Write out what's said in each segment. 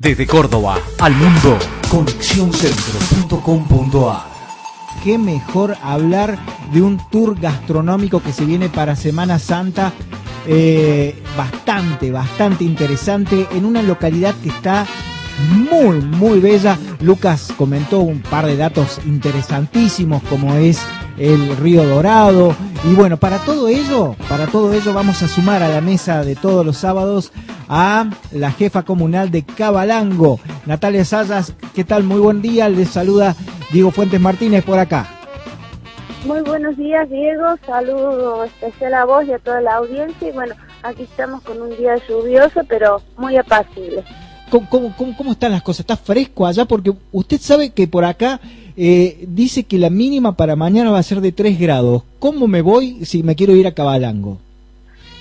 Desde Córdoba al mundo, conexióncentro.com.ar. Qué mejor hablar de un tour gastronómico que se viene para Semana Santa. eh, bastante, bastante interesante en una localidad que está muy, muy bella. Lucas comentó un par de datos interesantísimos como es el río Dorado. Y bueno, para todo ello, para todo ello vamos a sumar a la mesa de todos los sábados a la jefa comunal de Cabalango, Natalia Sayas. ¿Qué tal? Muy buen día. Les saluda Diego Fuentes Martínez por acá. Muy buenos días, Diego. Saludo especial a vos y a toda la audiencia. Y bueno, aquí estamos con un día lluvioso, pero muy apacible. ¿Cómo, cómo, cómo- cómo están las cosas? ¿Está fresco allá? Porque usted sabe que por acá eh, dice que la mínima para mañana va a ser de 3 grados. ¿Cómo me voy si me quiero ir a Cabalango?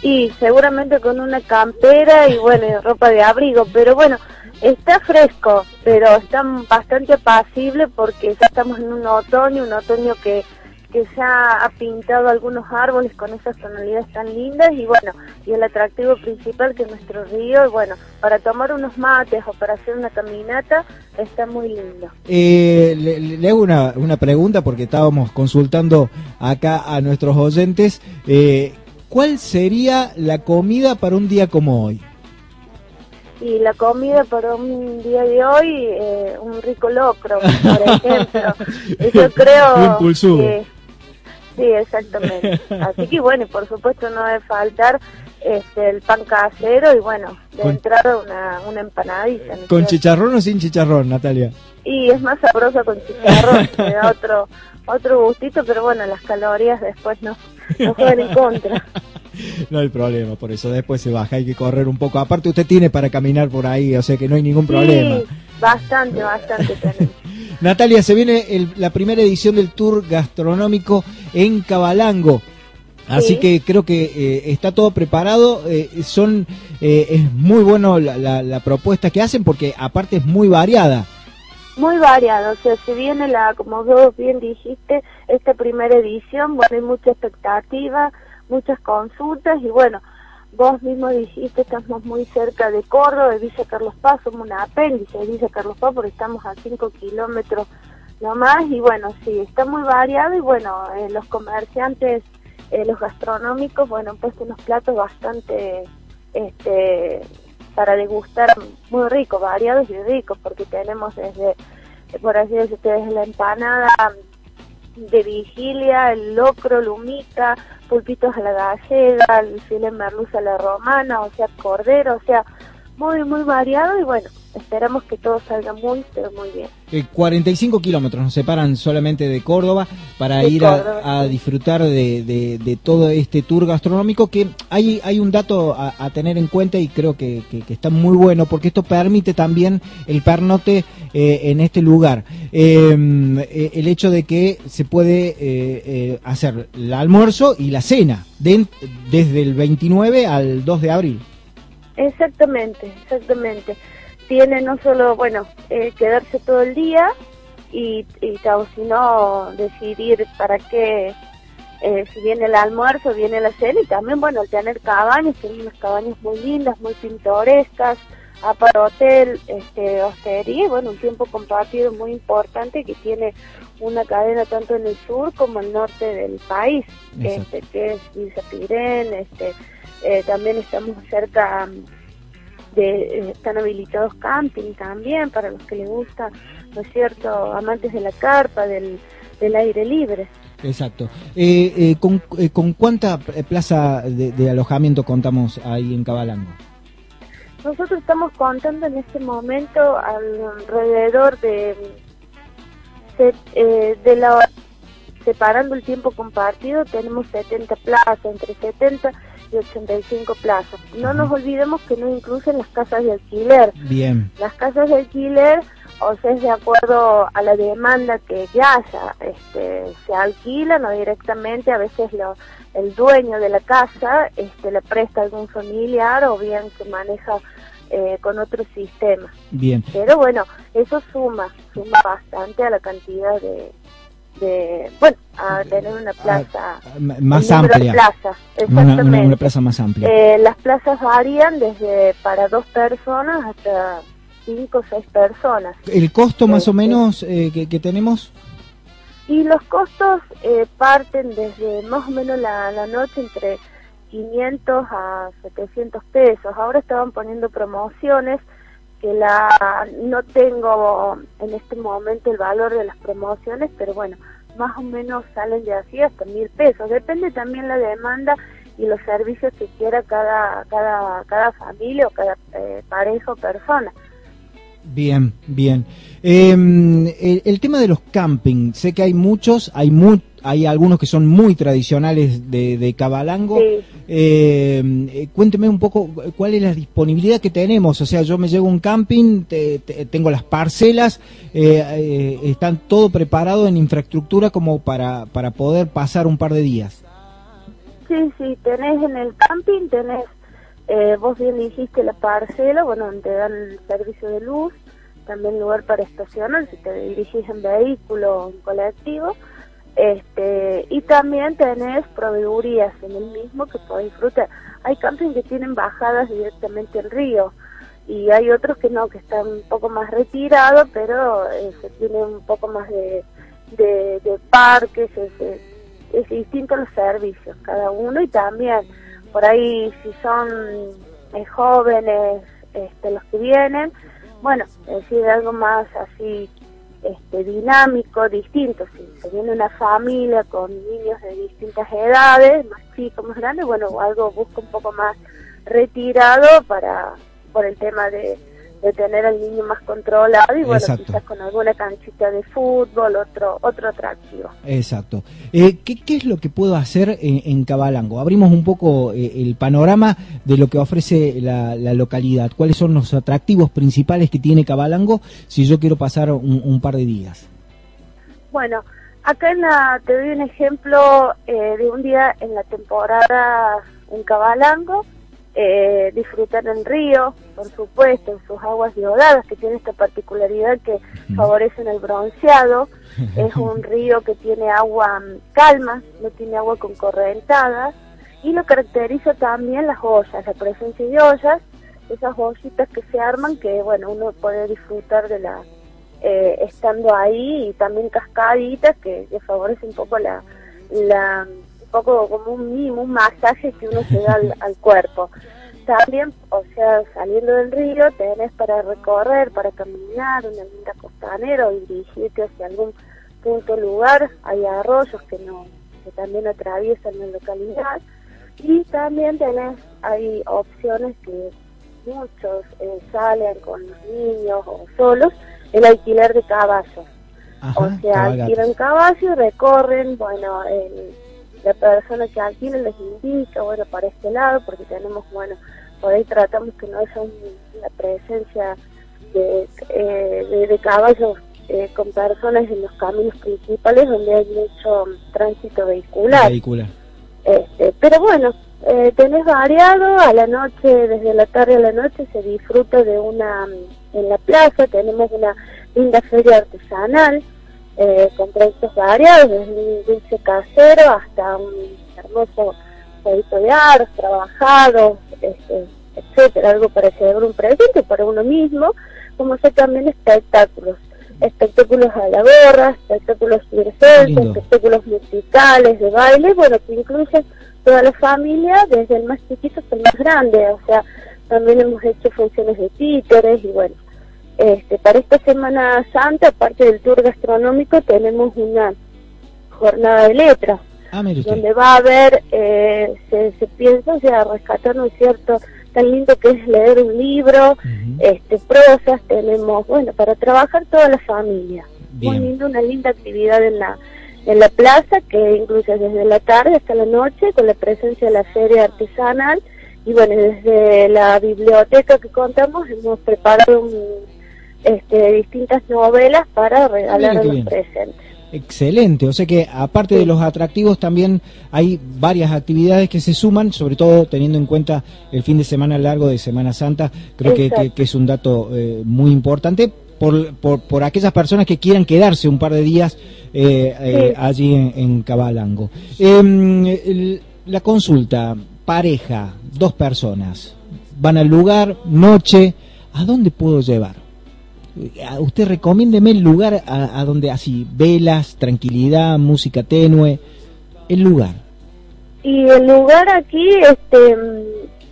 Y seguramente con una campera y bueno, ropa de abrigo. Pero bueno, está fresco, pero está bastante apacible porque ya estamos en un otoño, un otoño que que ya ha pintado algunos árboles con esas tonalidades tan lindas y bueno, y el atractivo principal que es nuestro río, y bueno, para tomar unos mates o para hacer una caminata está muy lindo. Eh, le- le hago una, una pregunta porque estábamos consultando acá a nuestros oyentes. Eh, ¿Cuál sería la comida para un día como hoy? Y la comida para un día de hoy, eh, un rico locro, por ejemplo. Yo creo que... Sí, exactamente. Así que bueno, y por supuesto no debe faltar este, el pan casero y bueno, de Con- entrada una, una empanadita. ¿no es ¿Con cierto? chicharrón o sin chicharrón, Natalia? Y es más sabroso con chicharrón, da otro, otro gustito, pero bueno, las calorías después no, no juegan en contra. No hay problema, por eso después se baja, hay que correr un poco. Aparte usted tiene para caminar por ahí, o sea que no hay ningún problema. Sí, bastante, bastante tenemos. Natalia, se viene el- la primera edición del tour gastronómico en Cabalango. Así Sí. que creo que eh, está todo preparado. eh, son eh, es muy bueno la, la- la propuesta que hacen porque aparte es muy variada. Muy variado, o sea, si viene la, como vos bien dijiste, esta primera edición, bueno, hay mucha expectativa, muchas consultas y bueno, vos mismo dijiste, estamos muy cerca de Córdoba, de Villa Carlos Paz, somos una apéndice de Villa Carlos Paz porque estamos a 5 kilómetros nomás y bueno, sí, está muy variado y bueno, eh, los comerciantes, eh, los gastronómicos, bueno, han puesto unos platos bastante, este, para degustar muy ricos, variados y ricos, porque tenemos desde, por así decirlo, desde la empanada de vigilia, el locro, lumita, pulpitos a la gallega, el filet merluza a la romana, o sea, cordero, o sea, muy, muy variado y bueno, esperamos que todo salga muy, pero muy bien. Eh, 45 kilómetros nos separan solamente de Córdoba para De ir Córdoba, a, a sí. disfrutar de, de- de todo este tour gastronómico que hay, hay un dato a, a tener en cuenta y creo que, que- que está muy bueno porque esto permite también el pernote eh, en este lugar. Eh, eh, el hecho de que se puede eh, eh, hacer el almuerzo y la cena desde el 29 al 2 de abril. Exactamente, exactamente. Tiene no solo, bueno, eh, quedarse todo el día y, y sino decidir para qué, eh, si viene el almuerzo, viene la cena y también, bueno, el tener cabañas, tiene unas cabañas muy lindas, muy pintorescas, aparte hotel, este, hostería, bueno, un tiempo compartido muy importante que tiene una cadena tanto en el sur como el norte del país, Exacto. este, que es Villa Pirén, este, eh, también estamos cerca mm, de, eh, están habilitados camping también para los que les gusta, ¿no es cierto?, amantes de la carpa, del, del aire libre. Exacto. Eh, eh, ¿con, eh, con cuánta eh, plaza de, de alojamiento contamos ahí en Cabalango? Nosotros estamos contando en este momento alrededor de, se- eh, de la separando el tiempo compartido tenemos 70 plazas, entre 70 y 85 plazas. No nos olvidemos que no incluyen las casas de alquiler. Bien. Las casas de alquiler, o sea, es de acuerdo a la demanda que, haya, este, se alquilan o directamente a veces lo, el dueño de la casa este, le presta a algún familiar o bien se maneja eh, con otro sistema. Bien. Pero bueno, eso suma, suma bastante a la cantidad de, de bueno, a tener una plaza más amplia. Plaza, una, plaza más amplia. Eh, las plazas varían desde para dos personas hasta cinco o seis personas. ¿El costo más o este, menos eh, que, tenemos? Y los costos eh, parten desde más o menos la, la noche entre 500 a 700 pesos. Ahora estaban poniendo promociones que la no tengo en este momento el valor de las promociones, pero bueno, más o menos salen de así hasta mil pesos. Depende también la demanda y los servicios que quiera cada cada cada familia o cada eh, pareja o persona. Bien, bien. Em, el, tema de los camping, sé que hay muchos, hay mu hay algunos que son muy tradicionales de, de Cabalango. Em, eh, cuénteme un poco cuál es la disponibilidad que tenemos. O sea, yo me llego a un camping, tengo las parcelas, eh, eh, están todo preparado en infraestructura como para, para poder pasar un par de días. Sí, sí, tenés en el camping, tenés eh, vos bien dijiste la parcela, bueno, te dan el servicio de luz, también lugar para estacionar si te dirigís en vehículo o en colectivo. Este, y también tenés proveedurías en el mismo que podés disfrutar. Hay campings que tienen bajadas directamente en río y hay otros que no, que están un poco más retirados, pero eh, se tiene un poco más de, de, parques, es, es distinto los servicios cada uno y también por ahí si son eh, jóvenes este, los que vienen, bueno, es decir, algo más así este, dinámico, distinto. Si se viene una familia con niños de distintas edades, más chicos, más grandes, bueno, algo busca un poco más retirado para por el tema de de tener al niño más controlado y bueno, quizás con alguna canchita de fútbol, otro otro atractivo. Exacto. Eh, ¿qué, es lo que puedo hacer en, Cabalango? Abrimos un poco eh, el panorama de lo que ofrece la, localidad. ¿Cuáles son los atractivos principales que tiene Cabalango si yo quiero pasar un, par de días? Bueno, acá en la, te doy un ejemplo eh, de un día en la temporada en Cabalango eh, disfrutar en río, por supuesto, en sus aguas diodadas, que tiene esta particularidad que favorecen el bronceado. es un río que tiene agua mm, calma, no tiene agua con correntadas, y lo caracteriza también las ollas, la presencia de ollas, esas ollitas que se arman, que bueno, uno puede disfrutar de la eh, estando ahí, y también cascaditas que, que favorecen un poco la, la un poco como un mimo, un masaje que uno se da al, cuerpo. También, o sea, saliendo del río, tenés para recorrer, para caminar, una linda costanera o dirigirte hacia algún punto lugar. Hay arroyos que no que también atraviesan la localidad. Y también tenés, hay opciones que muchos eh, salen con los niños o solos, el alquiler de caballos. o sea, alquilan caballos y recorren, bueno, el la persona que alquila les indica, bueno, para este lado, porque tenemos, bueno, por ahí tratamos que no haya una presencia de, eh, de, caballos eh, con personas en los caminos principales donde hay mucho tránsito vehicular. vehicular. Este, pero bueno, eh, tenés variado, a la noche, desde la tarde a la noche se disfruta de una, en la plaza tenemos una linda feria artesanal, eh, con productos variados, desde un dulce casero hasta un hermoso producto de arroz, trabajado, este, etcétera, algo para celebrar un presente para uno mismo, como sé también espectáculos, espectáculos a la gorra, espectáculos circenses, espectáculos musicales, de baile, bueno, que incluyen toda la familia, desde el más chiquito hasta el más grande, o sea, también hemos hecho funciones de títeres y bueno, este, para esta Semana Santa, aparte del tour gastronómico, tenemos una jornada de letras, ah, donde va a haber, eh, se, se, piensa, o sea, rescatar, ¿no es cierto?, tan lindo que es leer un libro, este, prosas, tenemos, bueno, para trabajar toda la familia. Muy lindo, una linda actividad en la, en la plaza, que incluye desde la tarde hasta la noche, con la presencia de la feria artesanal. Y bueno, desde la biblioteca que contamos hemos preparado este, distintas novelas para regalar a los presentes. Excelente, o sea que aparte de los atractivos también hay varias actividades que se suman, sobre todo teniendo en cuenta el fin de semana largo de Semana Santa, creo que, es un dato eh, muy importante por, por, aquellas personas que quieran quedarse un par de días eh, eh, allí en, Cabalango. Em, la consulta, pareja, dos personas, van al lugar, noche, ¿a dónde puedo llevar? Usted recomiéndeme el lugar a, donde así, velas, tranquilidad, música tenue, el lugar. Y el lugar aquí, este,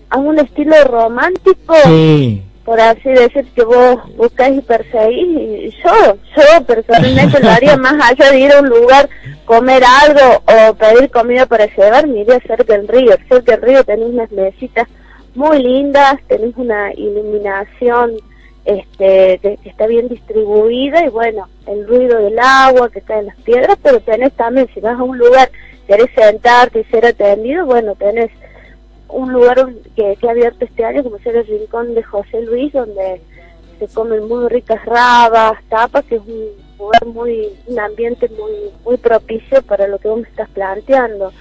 a un estilo romántico. Sí por así decir, que vos buscas y perseguís. Y yo, yo personalmente lo haría más allá de ir a un lugar, comer algo o pedir comida para llevar, me iría cerca del río. Cerca del río tenéis unas mesitas muy lindas, tenéis una iluminación este que, está bien distribuida y bueno, el ruido del agua que cae en las piedras, pero tenés también, si vas a un lugar, querés sentarte y ser atendido, bueno, tenés un lugar que, que ha abierto este año, como ser el Rincón de José Luis, donde se comen muy ricas rabas, tapas, que es un lugar muy, un ambiente muy, muy propicio para lo que vos me estás planteando.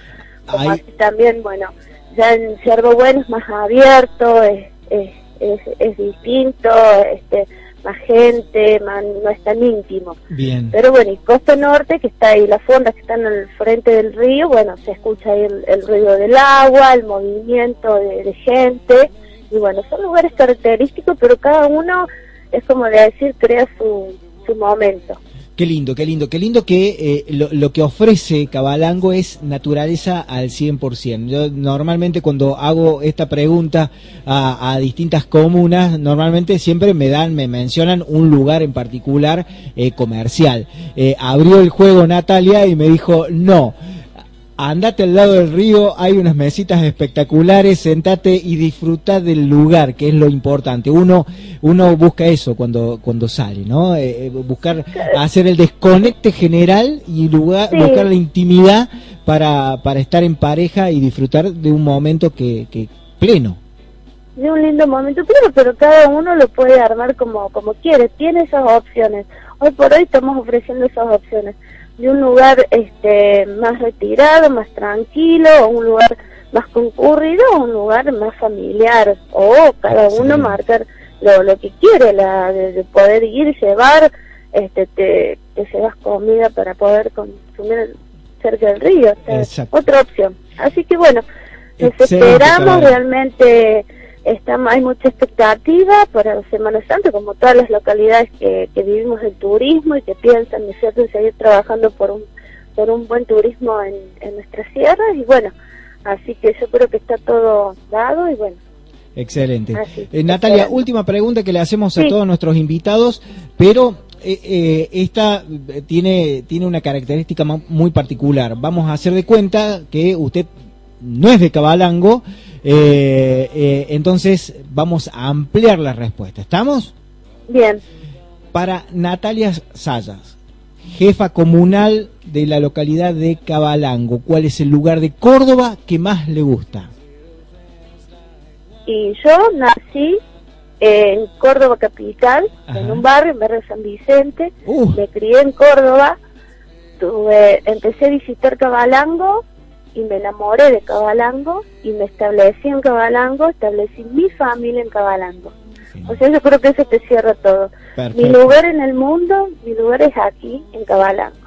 también, bueno, ya en Ciervo Bueno es más abierto, es, es, es, es distinto, este, más gente, no es tan íntimo. Bien. Pero bueno, y Costa Norte, que está ahí, las fondas que están al frente del río, bueno, se escucha ahí el, ruido del agua, el movimiento de, gente, y bueno, son lugares característicos, pero cada uno es como de decir, crea su, su momento. Qué lindo, qué lindo, qué lindo que eh, lo, que ofrece Cabalango es naturaleza al 100%. Yo normalmente cuando hago esta pregunta a, distintas comunas, normalmente siempre me dan, me mencionan un lugar en particular eh, comercial. Eh, abrió el juego Natalia y me dijo, no andate al lado del río, hay unas mesitas espectaculares, sentate y disfruta del lugar, que es lo importante. Uno, uno busca eso cuando, cuando sale, ¿no? Eh, eh, buscar hacer el desconecte general y lugar, buscar la intimidad para, para estar en pareja y disfrutar de un momento que, que pleno. De un lindo momento pleno, pero cada uno lo puede armar como, como quiere, tiene esas opciones. Hoy por hoy estamos ofreciendo esas opciones de un lugar este más retirado, más tranquilo, o un lugar más concurrido, o un lugar más familiar, o cada uno marcar lo, lo que quiere, la de, poder ir y llevar, este te, te llevas comida para poder consumir cerca del río, otra opción. Así que bueno, nos esperamos realmente está, hay mucha expectativa para la Semana Santa, como todas las localidades que, vivimos el turismo y que piensan, cierto?, en seguir trabajando por un, por un buen turismo en, en nuestras sierras y bueno, así que yo creo que está todo dado y bueno. Excelente. Eh, Natalia, última pregunta que le hacemos a todos nuestros invitados, pero eh, eh, esta tiene, tiene una característica muy particular. Vamos a hacer de cuenta que usted no es de Cabalango, eh, eh, entonces vamos a ampliar la respuesta. ¿Estamos? Bien. Para Natalia Sayas, jefa comunal de la localidad de Cabalango, ¿cuál es el lugar de Córdoba que más le gusta? Y yo nací en Córdoba capital, en un barrio, en barrio San Vicente, uh. me crié en Córdoba, tuve, empecé a visitar Cabalango y me enamoré de Cabalango y me establecí en Cabalango, establecí mi familia en Cabalango. O sea, yo creo que eso te cierra todo. Mi lugar en el mundo, mi lugar es aquí, en Cabalango.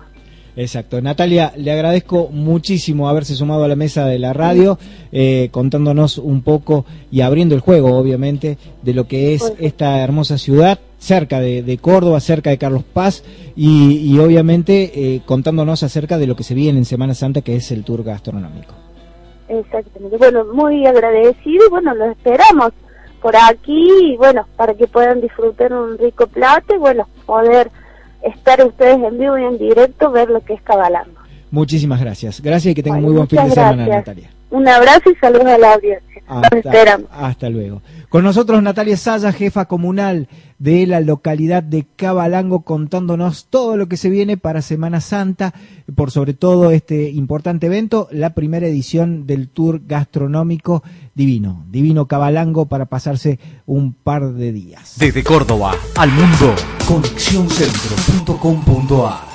Exacto. Natalia, le agradezco muchísimo haberse sumado a la mesa de la radio, eh, contándonos un poco y abriendo el juego, obviamente, de lo que es esta hermosa ciudad, cerca de, Córdoba, cerca de Carlos Paz, y, obviamente eh, contándonos acerca de lo que se viene en Semana Santa, que es el tour gastronómico. Exactamente. Bueno, muy agradecido y bueno, los esperamos por aquí, bueno, para que puedan disfrutar un rico plato y bueno, poder estar ustedes en vivo y en directo, ver lo que es Cabalando. Muchísimas gracias. Gracias y que tengan muy buen fin de semana, Natalia. Un abrazo y saludos a la audiencia. Hasta, hasta luego. Con nosotros Natalia Saya, jefa comunal de la localidad de Cabalango, contándonos todo lo que se viene para Semana Santa, por sobre todo este importante evento, la primera edición del Tour Gastronómico Divino. Divino Cabalango para pasarse un par de días. Desde Córdoba al mundo, conexióncentro.com.ar